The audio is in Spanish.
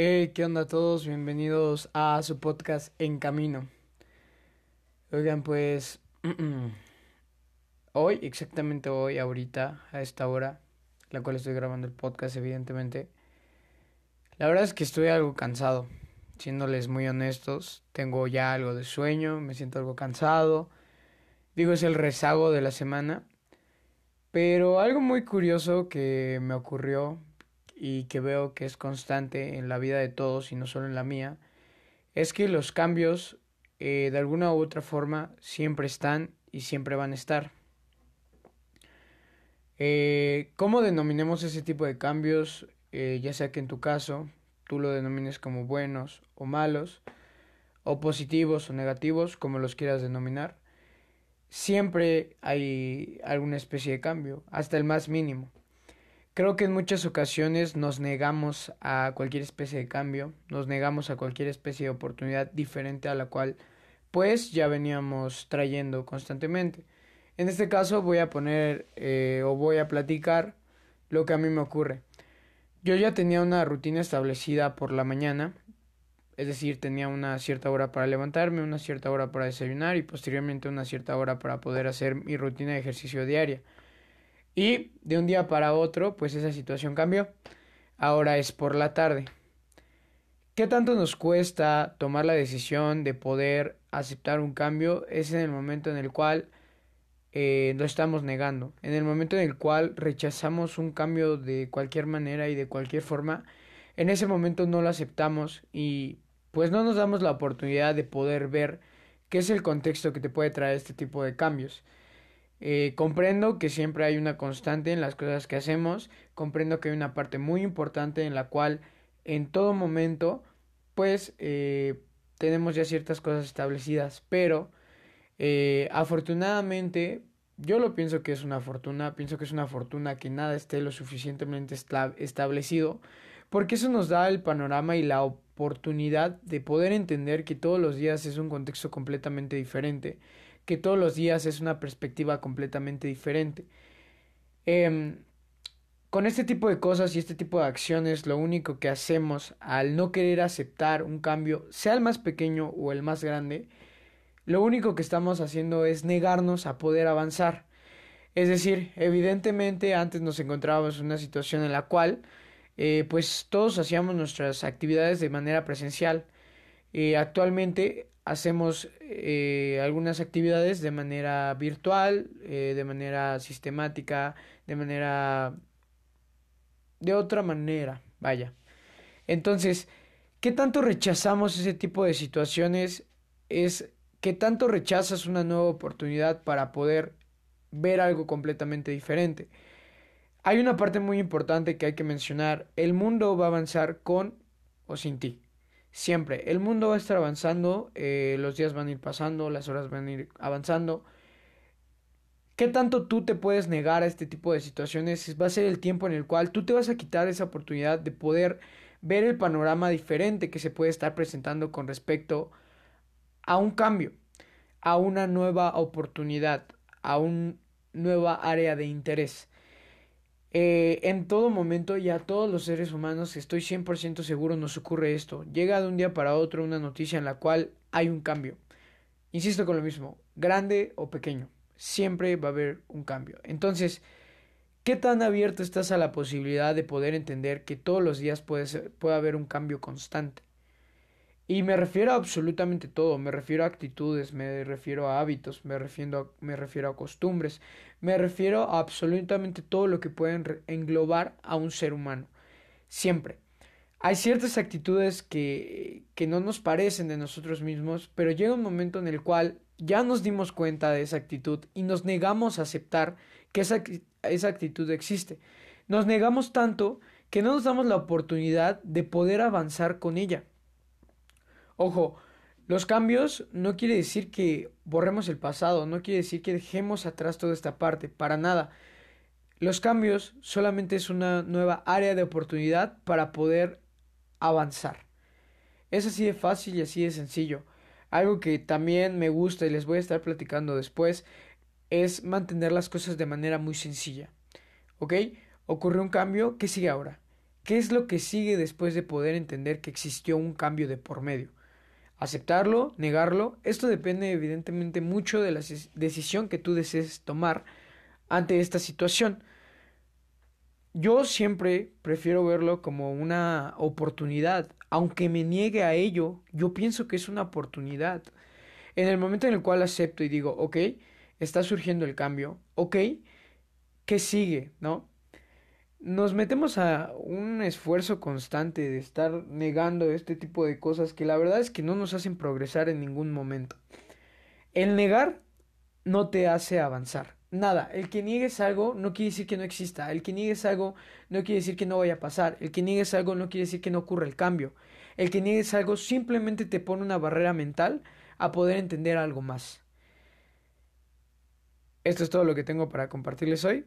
Hey, ¿qué onda a todos? Bienvenidos a su podcast En Camino. Oigan, pues hoy, exactamente hoy, ahorita, a esta hora, la cual estoy grabando el podcast, evidentemente, la verdad es que estoy algo cansado, siéndoles muy honestos, tengo ya algo de sueño, me siento algo cansado, digo es el rezago de la semana, pero algo muy curioso que me ocurrió y que veo que es constante en la vida de todos y no solo en la mía, es que los cambios eh, de alguna u otra forma siempre están y siempre van a estar. Eh, ¿Cómo denominemos ese tipo de cambios? Eh, ya sea que en tu caso tú lo denomines como buenos o malos, o positivos o negativos, como los quieras denominar, siempre hay alguna especie de cambio, hasta el más mínimo. Creo que en muchas ocasiones nos negamos a cualquier especie de cambio, nos negamos a cualquier especie de oportunidad diferente a la cual pues ya veníamos trayendo constantemente. En este caso voy a poner eh, o voy a platicar lo que a mí me ocurre. Yo ya tenía una rutina establecida por la mañana, es decir, tenía una cierta hora para levantarme, una cierta hora para desayunar y posteriormente una cierta hora para poder hacer mi rutina de ejercicio diaria. Y de un día para otro, pues esa situación cambió. Ahora es por la tarde. ¿Qué tanto nos cuesta tomar la decisión de poder aceptar un cambio? Es en el momento en el cual eh, lo estamos negando. En el momento en el cual rechazamos un cambio de cualquier manera y de cualquier forma, en ese momento no lo aceptamos y pues no nos damos la oportunidad de poder ver qué es el contexto que te puede traer este tipo de cambios. Eh, comprendo que siempre hay una constante en las cosas que hacemos, comprendo que hay una parte muy importante en la cual en todo momento pues eh, tenemos ya ciertas cosas establecidas, pero eh, afortunadamente yo lo pienso que es una fortuna, pienso que es una fortuna que nada esté lo suficientemente establecido, porque eso nos da el panorama y la oportunidad de poder entender que todos los días es un contexto completamente diferente que todos los días es una perspectiva completamente diferente. Em, con este tipo de cosas y este tipo de acciones, lo único que hacemos al no querer aceptar un cambio, sea el más pequeño o el más grande, lo único que estamos haciendo es negarnos a poder avanzar. Es decir, evidentemente antes nos encontrábamos en una situación en la cual eh, pues todos hacíamos nuestras actividades de manera presencial. Y actualmente hacemos eh, algunas actividades de manera virtual, eh, de manera sistemática, de manera... de otra manera, vaya. Entonces, ¿qué tanto rechazamos ese tipo de situaciones? Es qué tanto rechazas una nueva oportunidad para poder ver algo completamente diferente. Hay una parte muy importante que hay que mencionar. El mundo va a avanzar con o sin ti. Siempre. El mundo va a estar avanzando, eh, los días van a ir pasando, las horas van a ir avanzando. ¿Qué tanto tú te puedes negar a este tipo de situaciones? Va a ser el tiempo en el cual tú te vas a quitar esa oportunidad de poder ver el panorama diferente que se puede estar presentando con respecto a un cambio, a una nueva oportunidad, a una nueva área de interés. Eh, en todo momento y a todos los seres humanos, estoy 100% seguro, nos ocurre esto. Llega de un día para otro una noticia en la cual hay un cambio. Insisto con lo mismo, grande o pequeño, siempre va a haber un cambio. Entonces, ¿qué tan abierto estás a la posibilidad de poder entender que todos los días puede, puede haber un cambio constante? Y me refiero a absolutamente todo, me refiero a actitudes, me refiero a hábitos, me refiero a, me refiero a costumbres, me refiero a absolutamente todo lo que pueden englobar a un ser humano. Siempre. Hay ciertas actitudes que, que no nos parecen de nosotros mismos, pero llega un momento en el cual ya nos dimos cuenta de esa actitud y nos negamos a aceptar que esa, esa actitud existe. Nos negamos tanto que no nos damos la oportunidad de poder avanzar con ella. Ojo, los cambios no quiere decir que borremos el pasado, no quiere decir que dejemos atrás toda esta parte, para nada. Los cambios solamente es una nueva área de oportunidad para poder avanzar. Es así de fácil y así de sencillo. Algo que también me gusta y les voy a estar platicando después es mantener las cosas de manera muy sencilla. ¿Ok? Ocurrió un cambio, ¿qué sigue ahora? ¿Qué es lo que sigue después de poder entender que existió un cambio de por medio? Aceptarlo, negarlo, esto depende evidentemente mucho de la decisión que tú desees tomar ante esta situación. Yo siempre prefiero verlo como una oportunidad, aunque me niegue a ello, yo pienso que es una oportunidad. En el momento en el cual acepto y digo, ok, está surgiendo el cambio, ok, ¿qué sigue? ¿No? Nos metemos a un esfuerzo constante de estar negando este tipo de cosas que la verdad es que no nos hacen progresar en ningún momento. El negar no te hace avanzar. Nada, el que niegues algo no quiere decir que no exista, el que niegues algo no quiere decir que no vaya a pasar, el que niegues algo no quiere decir que no ocurra el cambio, el que niegues algo simplemente te pone una barrera mental a poder entender algo más. Esto es todo lo que tengo para compartirles hoy.